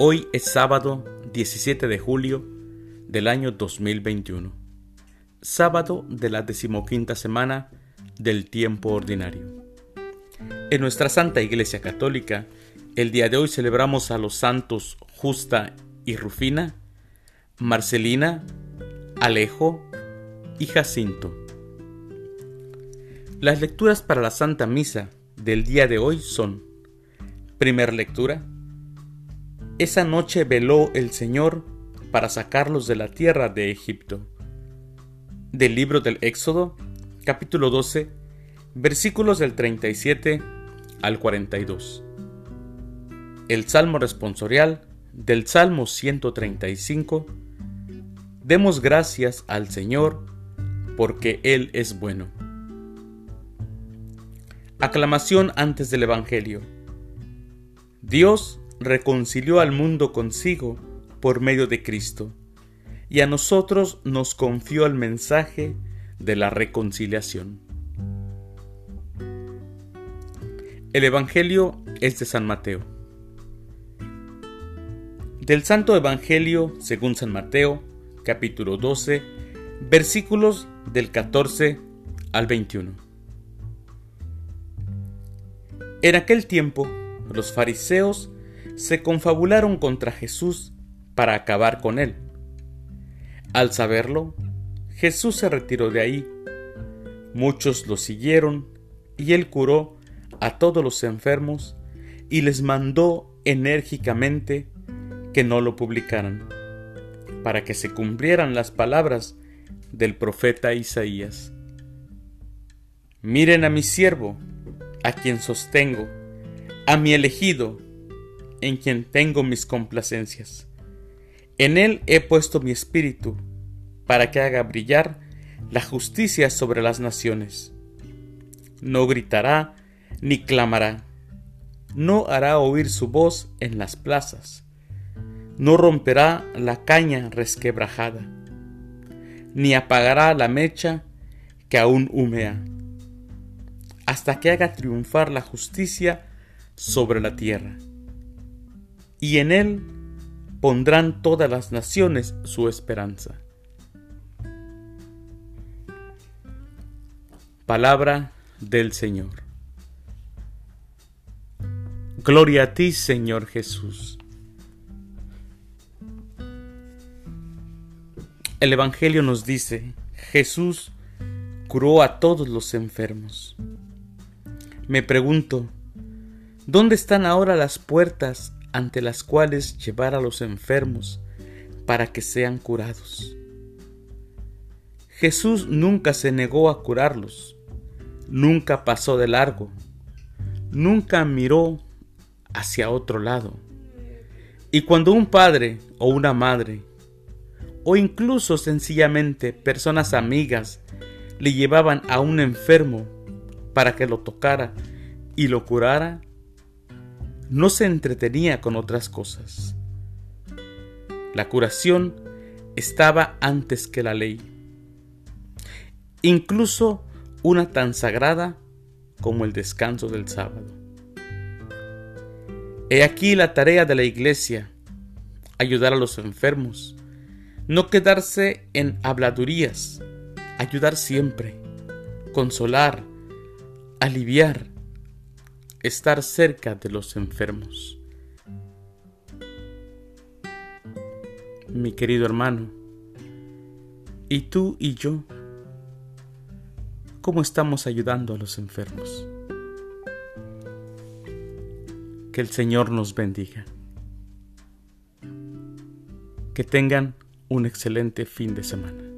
Hoy es sábado 17 de julio del año 2021, sábado de la decimoquinta semana del tiempo ordinario. En nuestra Santa Iglesia Católica, el día de hoy celebramos a los santos Justa y Rufina, Marcelina, Alejo y Jacinto. Las lecturas para la Santa Misa del día de hoy son, primera lectura, esa noche veló el Señor para sacarlos de la tierra de Egipto. Del libro del Éxodo, capítulo 12, versículos del 37 al 42. El Salmo responsorial del Salmo 135. Demos gracias al Señor porque Él es bueno. Aclamación antes del Evangelio. Dios reconcilió al mundo consigo por medio de Cristo, y a nosotros nos confió el mensaje de la reconciliación. El Evangelio es de San Mateo. Del Santo Evangelio según San Mateo, capítulo 12, versículos del 14 al 21. En aquel tiempo, los fariseos se confabularon contra Jesús para acabar con él. Al saberlo, Jesús se retiró de ahí. Muchos lo siguieron y él curó a todos los enfermos y les mandó enérgicamente que no lo publicaran, para que se cumplieran las palabras del profeta Isaías. Miren a mi siervo, a quien sostengo, a mi elegido, en quien tengo mis complacencias. En él he puesto mi espíritu, para que haga brillar la justicia sobre las naciones. No gritará ni clamará, no hará oír su voz en las plazas, no romperá la caña resquebrajada, ni apagará la mecha que aún humea, hasta que haga triunfar la justicia sobre la tierra y en él pondrán todas las naciones su esperanza. Palabra del Señor. Gloria a ti, Señor Jesús. El Evangelio nos dice, Jesús curó a todos los enfermos. Me pregunto, ¿dónde están ahora las puertas ante las cuales llevar a los enfermos para que sean curados. Jesús nunca se negó a curarlos, nunca pasó de largo, nunca miró hacia otro lado. Y cuando un padre o una madre, o incluso sencillamente personas amigas, le llevaban a un enfermo para que lo tocara y lo curara, no se entretenía con otras cosas. La curación estaba antes que la ley, incluso una tan sagrada como el descanso del sábado. He aquí la tarea de la iglesia, ayudar a los enfermos, no quedarse en habladurías, ayudar siempre, consolar, aliviar, estar cerca de los enfermos. Mi querido hermano, ¿y tú y yo cómo estamos ayudando a los enfermos? Que el Señor nos bendiga. Que tengan un excelente fin de semana.